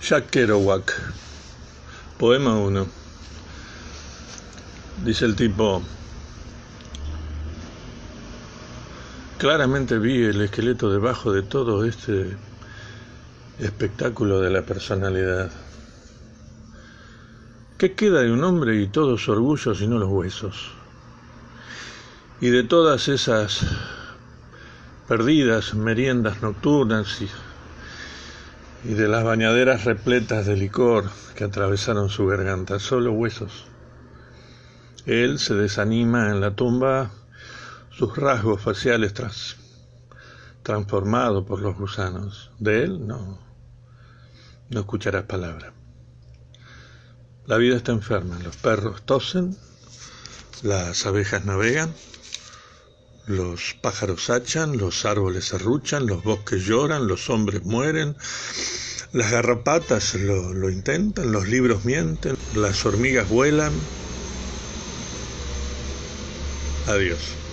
Jack Kerouac, poema 1. Dice el tipo, claramente vi el esqueleto debajo de todo este espectáculo de la personalidad. ¿Qué queda de un hombre y todo su orgullo sino los huesos? Y de todas esas perdidas meriendas nocturnas y y de las bañaderas repletas de licor que atravesaron su garganta, solo huesos. Él se desanima en la tumba, sus rasgos faciales tras, transformados por los gusanos. De él no, no escucharás palabra. La vida está enferma, los perros tosen, las abejas navegan, los pájaros hachan, los árboles arruchan, los bosques lloran, los hombres mueren, las garrapatas lo, lo intentan, los libros mienten, las hormigas vuelan. Adiós.